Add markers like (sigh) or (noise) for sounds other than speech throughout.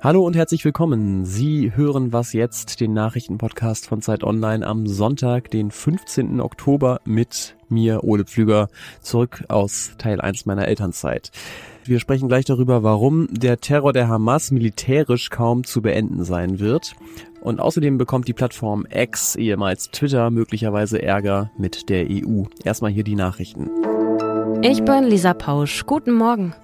Hallo und herzlich willkommen. Sie hören was jetzt, den Nachrichtenpodcast von Zeit Online am Sonntag, den 15. Oktober mit mir, Ole Pflüger, zurück aus Teil 1 meiner Elternzeit. Wir sprechen gleich darüber, warum der Terror der Hamas militärisch kaum zu beenden sein wird. Und außerdem bekommt die Plattform X, ehemals Twitter, möglicherweise Ärger mit der EU. Erstmal hier die Nachrichten. Ich bin Lisa Pausch. Guten Morgen.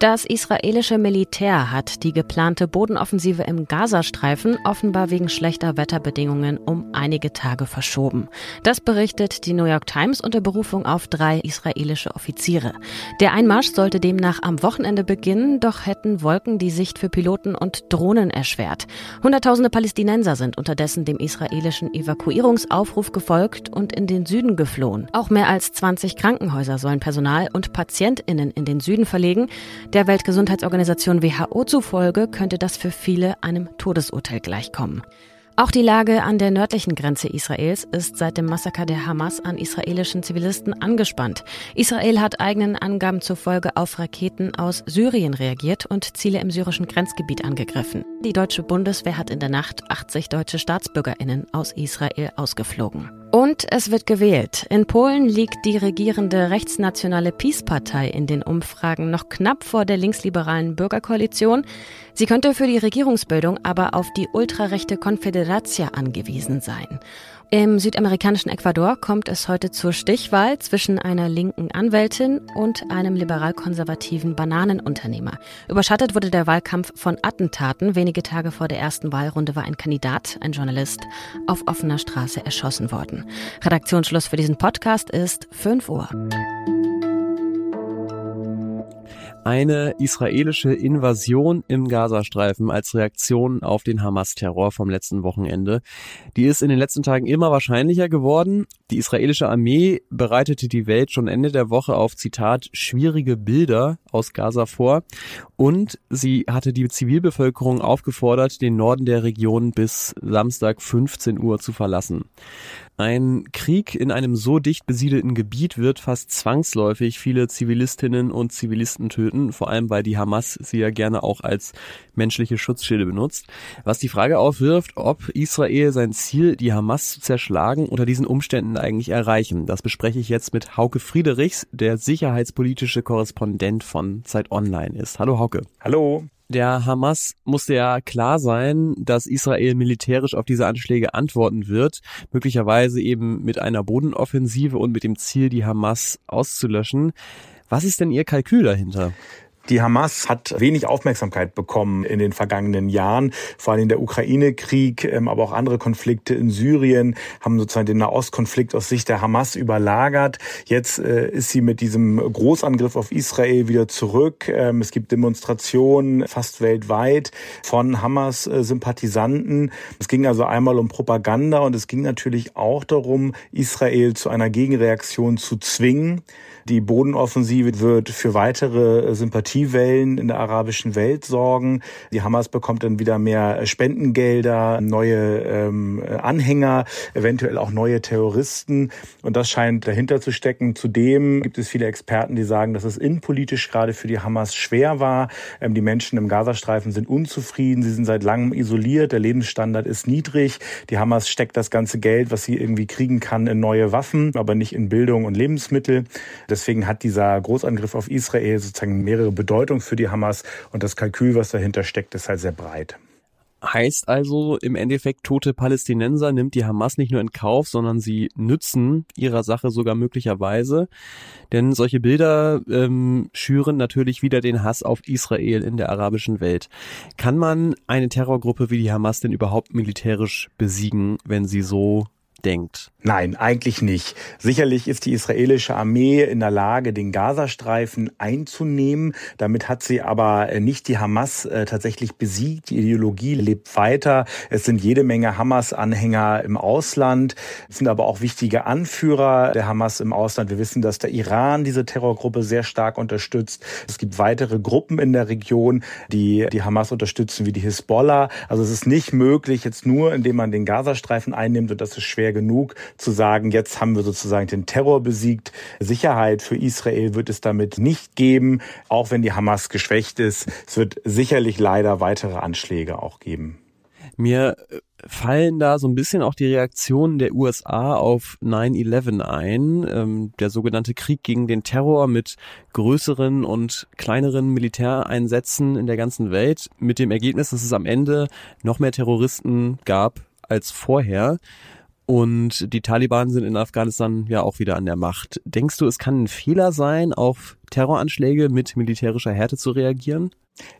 Das israelische Militär hat die geplante Bodenoffensive im Gazastreifen offenbar wegen schlechter Wetterbedingungen um einige Tage verschoben. Das berichtet die New York Times unter Berufung auf drei israelische Offiziere. Der Einmarsch sollte demnach am Wochenende beginnen, doch hätten Wolken die Sicht für Piloten und Drohnen erschwert. Hunderttausende Palästinenser sind unterdessen dem israelischen Evakuierungsaufruf gefolgt und in den Süden geflohen. Auch mehr als 20 Krankenhäuser sollen Personal und PatientInnen in den Süden verlegen. Der Weltgesundheitsorganisation WHO zufolge könnte das für viele einem Todesurteil gleichkommen. Auch die Lage an der nördlichen Grenze Israels ist seit dem Massaker der Hamas an israelischen Zivilisten angespannt. Israel hat eigenen Angaben zufolge auf Raketen aus Syrien reagiert und Ziele im syrischen Grenzgebiet angegriffen. Die deutsche Bundeswehr hat in der Nacht 80 deutsche Staatsbürgerinnen aus Israel ausgeflogen. Und es wird gewählt. In Polen liegt die regierende rechtsnationale Peace-Partei in den Umfragen noch knapp vor der linksliberalen Bürgerkoalition. Sie könnte für die Regierungsbildung aber auf die ultrarechte Konfederatia angewiesen sein. Im südamerikanischen Ecuador kommt es heute zur Stichwahl zwischen einer linken Anwältin und einem liberal-konservativen Bananenunternehmer. Überschattet wurde der Wahlkampf von Attentaten. Wenige Tage vor der ersten Wahlrunde war ein Kandidat, ein Journalist, auf offener Straße erschossen worden. Redaktionsschluss für diesen Podcast ist 5 Uhr eine israelische Invasion im Gazastreifen als Reaktion auf den Hamas-Terror vom letzten Wochenende. Die ist in den letzten Tagen immer wahrscheinlicher geworden. Die israelische Armee bereitete die Welt schon Ende der Woche auf Zitat schwierige Bilder aus Gaza vor und sie hatte die Zivilbevölkerung aufgefordert, den Norden der Region bis Samstag 15 Uhr zu verlassen. Ein Krieg in einem so dicht besiedelten Gebiet wird fast zwangsläufig viele Zivilistinnen und Zivilisten töten, vor allem weil die Hamas sie ja gerne auch als menschliche Schutzschilde benutzt. Was die Frage aufwirft, ob Israel sein Ziel, die Hamas zu zerschlagen, unter diesen Umständen eigentlich erreichen. Das bespreche ich jetzt mit Hauke Friedrichs, der sicherheitspolitische Korrespondent von Zeit Online ist. Hallo Hauke. Hallo. Der Hamas musste ja klar sein, dass Israel militärisch auf diese Anschläge antworten wird, möglicherweise eben mit einer Bodenoffensive und mit dem Ziel, die Hamas auszulöschen. Was ist denn Ihr Kalkül dahinter? Die Hamas hat wenig Aufmerksamkeit bekommen in den vergangenen Jahren. Vor allem der Ukraine-Krieg, ähm, aber auch andere Konflikte in Syrien haben sozusagen den Nahostkonflikt aus Sicht der Hamas überlagert. Jetzt äh, ist sie mit diesem Großangriff auf Israel wieder zurück. Ähm, es gibt Demonstrationen fast weltweit von Hamas-Sympathisanten. Es ging also einmal um Propaganda und es ging natürlich auch darum, Israel zu einer Gegenreaktion zu zwingen. Die Bodenoffensive wird für weitere Sympathiewellen in der arabischen Welt sorgen. Die Hamas bekommt dann wieder mehr Spendengelder, neue ähm, Anhänger, eventuell auch neue Terroristen. Und das scheint dahinter zu stecken. Zudem gibt es viele Experten, die sagen, dass es innenpolitisch gerade für die Hamas schwer war. Ähm, die Menschen im Gazastreifen sind unzufrieden. Sie sind seit langem isoliert. Der Lebensstandard ist niedrig. Die Hamas steckt das ganze Geld, was sie irgendwie kriegen kann, in neue Waffen, aber nicht in Bildung und Lebensmittel. Deswegen hat dieser Großangriff auf Israel sozusagen mehrere Bedeutungen für die Hamas und das Kalkül, was dahinter steckt, ist halt sehr breit. Heißt also im Endeffekt, tote Palästinenser nimmt die Hamas nicht nur in Kauf, sondern sie nützen ihrer Sache sogar möglicherweise. Denn solche Bilder ähm, schüren natürlich wieder den Hass auf Israel in der arabischen Welt. Kann man eine Terrorgruppe wie die Hamas denn überhaupt militärisch besiegen, wenn sie so denkt. Nein, eigentlich nicht. Sicherlich ist die israelische Armee in der Lage, den Gazastreifen einzunehmen. Damit hat sie aber äh, nicht die Hamas äh, tatsächlich besiegt. Die Ideologie lebt weiter. Es sind jede Menge Hamas-Anhänger im Ausland. Es sind aber auch wichtige Anführer der Hamas im Ausland. Wir wissen, dass der Iran diese Terrorgruppe sehr stark unterstützt. Es gibt weitere Gruppen in der Region, die die Hamas unterstützen, wie die Hisbollah. Also es ist nicht möglich, jetzt nur indem man den Gazastreifen einnimmt, und das ist schwer genug zu sagen, jetzt haben wir sozusagen den Terror besiegt. Sicherheit für Israel wird es damit nicht geben, auch wenn die Hamas geschwächt ist. Es wird sicherlich leider weitere Anschläge auch geben. Mir fallen da so ein bisschen auch die Reaktionen der USA auf 9-11 ein, ähm, der sogenannte Krieg gegen den Terror mit größeren und kleineren Militäreinsätzen in der ganzen Welt, mit dem Ergebnis, dass es am Ende noch mehr Terroristen gab als vorher. Und die Taliban sind in Afghanistan ja auch wieder an der Macht. Denkst du, es kann ein Fehler sein, auf Terroranschläge mit militärischer Härte zu reagieren?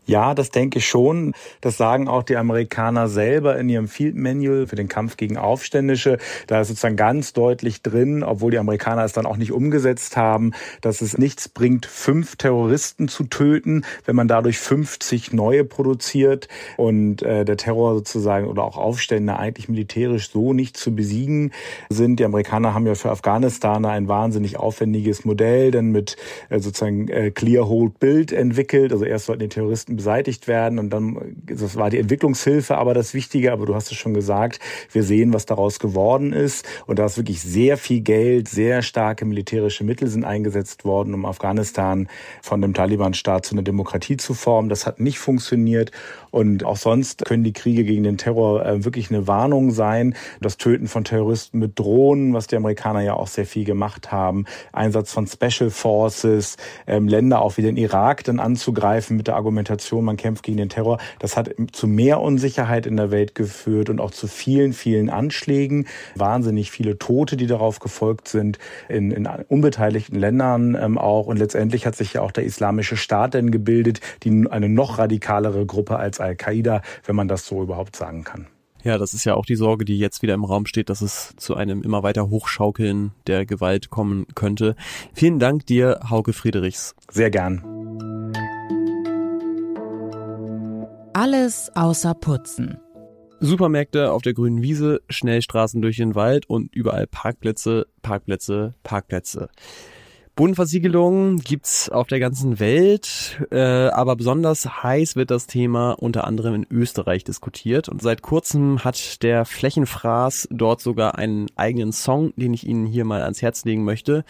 Ja, das denke ich schon. Das sagen auch die Amerikaner selber in ihrem Field Manual für den Kampf gegen Aufständische. Da ist sozusagen ganz deutlich drin, obwohl die Amerikaner es dann auch nicht umgesetzt haben, dass es nichts bringt, fünf Terroristen zu töten, wenn man dadurch 50 neue produziert und äh, der Terror sozusagen oder auch Aufstände eigentlich militärisch so nicht zu besiegen sind. Die Amerikaner haben ja für Afghanistan ein wahnsinnig aufwendiges Modell, denn mit äh, sozusagen äh, Clear Hold Build entwickelt. Also erst sollten die Terroristen beseitigt werden und dann, das war die Entwicklungshilfe aber das Wichtige, aber du hast es schon gesagt, wir sehen, was daraus geworden ist und da ist wirklich sehr viel Geld, sehr starke militärische Mittel sind eingesetzt worden, um Afghanistan von dem Taliban-Staat zu einer Demokratie zu formen. Das hat nicht funktioniert und auch sonst können die Kriege gegen den Terror äh, wirklich eine Warnung sein. Das Töten von Terroristen mit Drohnen, was die Amerikaner ja auch sehr viel gemacht haben, Einsatz von Special Forces, ähm, Länder auch wie den Irak dann anzugreifen mit der Argumentation, Argumentation, man kämpft gegen den Terror, das hat zu mehr Unsicherheit in der Welt geführt und auch zu vielen, vielen Anschlägen, wahnsinnig viele Tote, die darauf gefolgt sind, in, in unbeteiligten Ländern ähm, auch. Und letztendlich hat sich ja auch der Islamische Staat dann gebildet, die eine noch radikalere Gruppe als Al-Qaida, wenn man das so überhaupt sagen kann. Ja, das ist ja auch die Sorge, die jetzt wieder im Raum steht, dass es zu einem immer weiter Hochschaukeln der Gewalt kommen könnte. Vielen Dank dir, Hauke Friedrichs. Sehr gern. Alles außer Putzen. Supermärkte auf der grünen Wiese, Schnellstraßen durch den Wald und überall Parkplätze, Parkplätze, Parkplätze. Bodenversiegelung gibt's auf der ganzen Welt, äh, aber besonders heiß wird das Thema unter anderem in Österreich diskutiert. Und seit kurzem hat der Flächenfraß dort sogar einen eigenen Song, den ich Ihnen hier mal ans Herz legen möchte.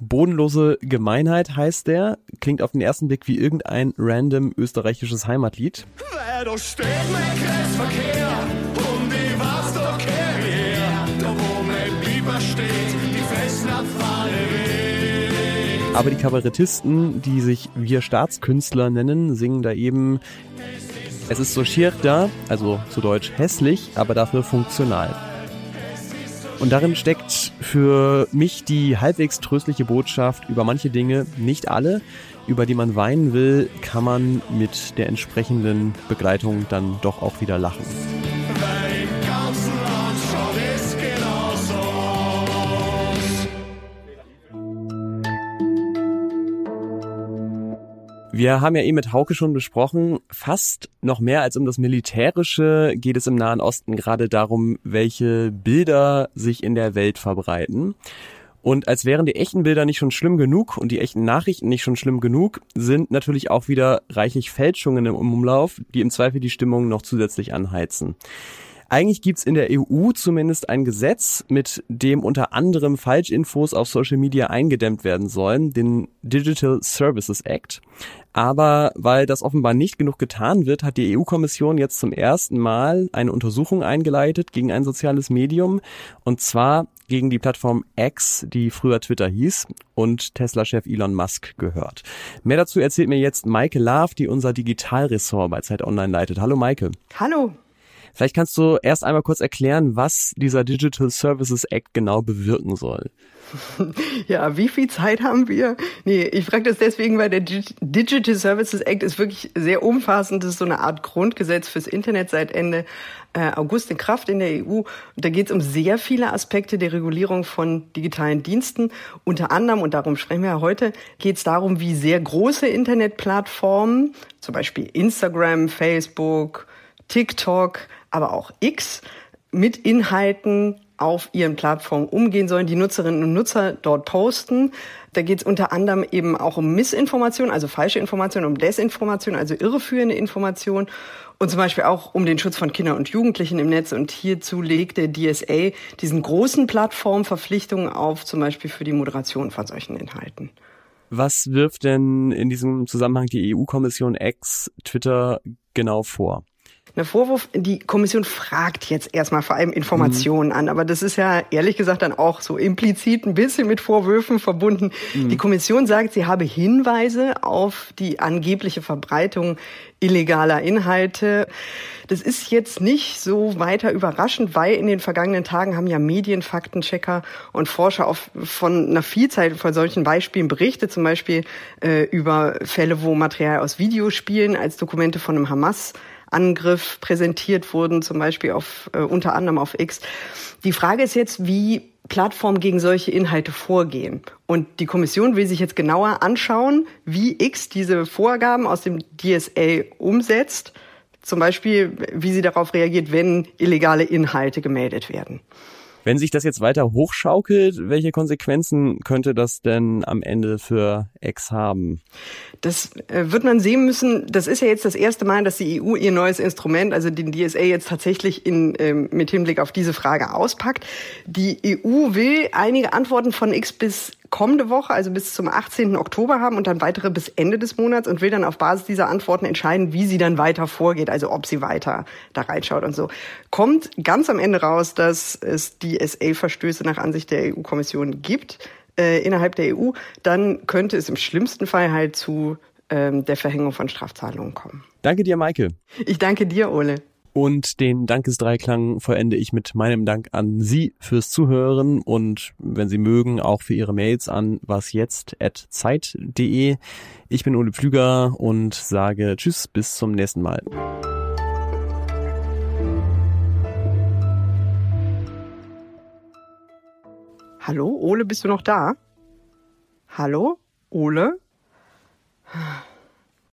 Bodenlose Gemeinheit heißt der, klingt auf den ersten Blick wie irgendein random österreichisches Heimatlied. Wer da steht mein Kreisverkehr Aber die Kabarettisten, die sich wir Staatskünstler nennen, singen da eben es ist so schier da, also zu Deutsch hässlich, aber dafür funktional. Und darin steckt für mich die halbwegs tröstliche Botschaft über manche Dinge, nicht alle, über die man weinen will, kann man mit der entsprechenden Begleitung dann doch auch wieder lachen. Wir haben ja eben mit Hauke schon besprochen, fast noch mehr als um das Militärische geht es im Nahen Osten gerade darum, welche Bilder sich in der Welt verbreiten. Und als wären die echten Bilder nicht schon schlimm genug und die echten Nachrichten nicht schon schlimm genug, sind natürlich auch wieder reichlich Fälschungen im Umlauf, die im Zweifel die Stimmung noch zusätzlich anheizen. Eigentlich gibt's in der EU zumindest ein Gesetz, mit dem unter anderem Falschinfos auf Social Media eingedämmt werden sollen, den Digital Services Act. Aber weil das offenbar nicht genug getan wird, hat die EU-Kommission jetzt zum ersten Mal eine Untersuchung eingeleitet gegen ein soziales Medium und zwar gegen die Plattform X, die früher Twitter hieß und Tesla-Chef Elon Musk gehört. Mehr dazu erzählt mir jetzt Maike Love, die unser Digitalressort bei Zeit Online leitet. Hallo Maike. Hallo. Vielleicht kannst du erst einmal kurz erklären, was dieser Digital Services Act genau bewirken soll. (laughs) Ja, wie viel Zeit haben wir? Nee, ich frage das deswegen, weil der Digital Services Act ist wirklich sehr umfassend. Das ist so eine Art Grundgesetz fürs Internet seit Ende äh, August in Kraft in der EU. Und da geht es um sehr viele Aspekte der Regulierung von digitalen Diensten. Unter anderem, und darum sprechen wir ja heute, geht es darum, wie sehr große Internetplattformen, zum Beispiel Instagram, Facebook, TikTok, aber auch X mit Inhalten auf ihren Plattformen umgehen sollen, die Nutzerinnen und Nutzer dort posten. Da geht es unter anderem eben auch um Missinformation, also falsche Information, um Desinformation, also irreführende Information und zum Beispiel auch um den Schutz von Kindern und Jugendlichen im Netz. Und hierzu legt der DSA diesen großen Plattformen Verpflichtungen auf, zum Beispiel für die Moderation von solchen Inhalten. Was wirft denn in diesem Zusammenhang die EU-Kommission ex Twitter genau vor? Der Vorwurf, die Kommission fragt jetzt erstmal vor allem Informationen mhm. an, aber das ist ja ehrlich gesagt dann auch so implizit ein bisschen mit Vorwürfen verbunden. Mhm. Die Kommission sagt, sie habe Hinweise auf die angebliche Verbreitung illegaler Inhalte. Das ist jetzt nicht so weiter überraschend, weil in den vergangenen Tagen haben ja Medien, Faktenchecker und Forscher auf, von einer Vielzahl von solchen Beispielen berichtet, zum Beispiel äh, über Fälle, wo Material aus Videospielen als Dokumente von einem Hamas Angriff präsentiert wurden, zum Beispiel auf äh, unter anderem auf X. Die Frage ist jetzt, wie Plattformen gegen solche Inhalte vorgehen. Und die Kommission will sich jetzt genauer anschauen, wie X diese Vorgaben aus dem DSA umsetzt. Zum Beispiel, wie sie darauf reagiert, wenn illegale Inhalte gemeldet werden. Wenn sich das jetzt weiter hochschaukelt, welche Konsequenzen könnte das denn am Ende für X haben? Das äh, wird man sehen müssen. Das ist ja jetzt das erste Mal, dass die EU ihr neues Instrument, also den DSA, jetzt tatsächlich in, ähm, mit Hinblick auf diese Frage auspackt. Die EU will einige Antworten von X bis kommende Woche, also bis zum 18. Oktober haben und dann weitere bis Ende des Monats und will dann auf Basis dieser Antworten entscheiden, wie sie dann weiter vorgeht, also ob sie weiter da reinschaut und so. Kommt ganz am Ende raus, dass es die SA-Verstöße nach Ansicht der EU-Kommission gibt äh, innerhalb der EU, dann könnte es im schlimmsten Fall halt zu ähm, der Verhängung von Strafzahlungen kommen. Danke dir, Maike. Ich danke dir, Ole. Und den Dankesdreiklang vollende ich mit meinem Dank an Sie fürs Zuhören und wenn Sie mögen, auch für Ihre Mails an wasjetzt.zeit.de. Ich bin Ole Pflüger und sage Tschüss, bis zum nächsten Mal. Hallo, Ole, bist du noch da? Hallo, Ole?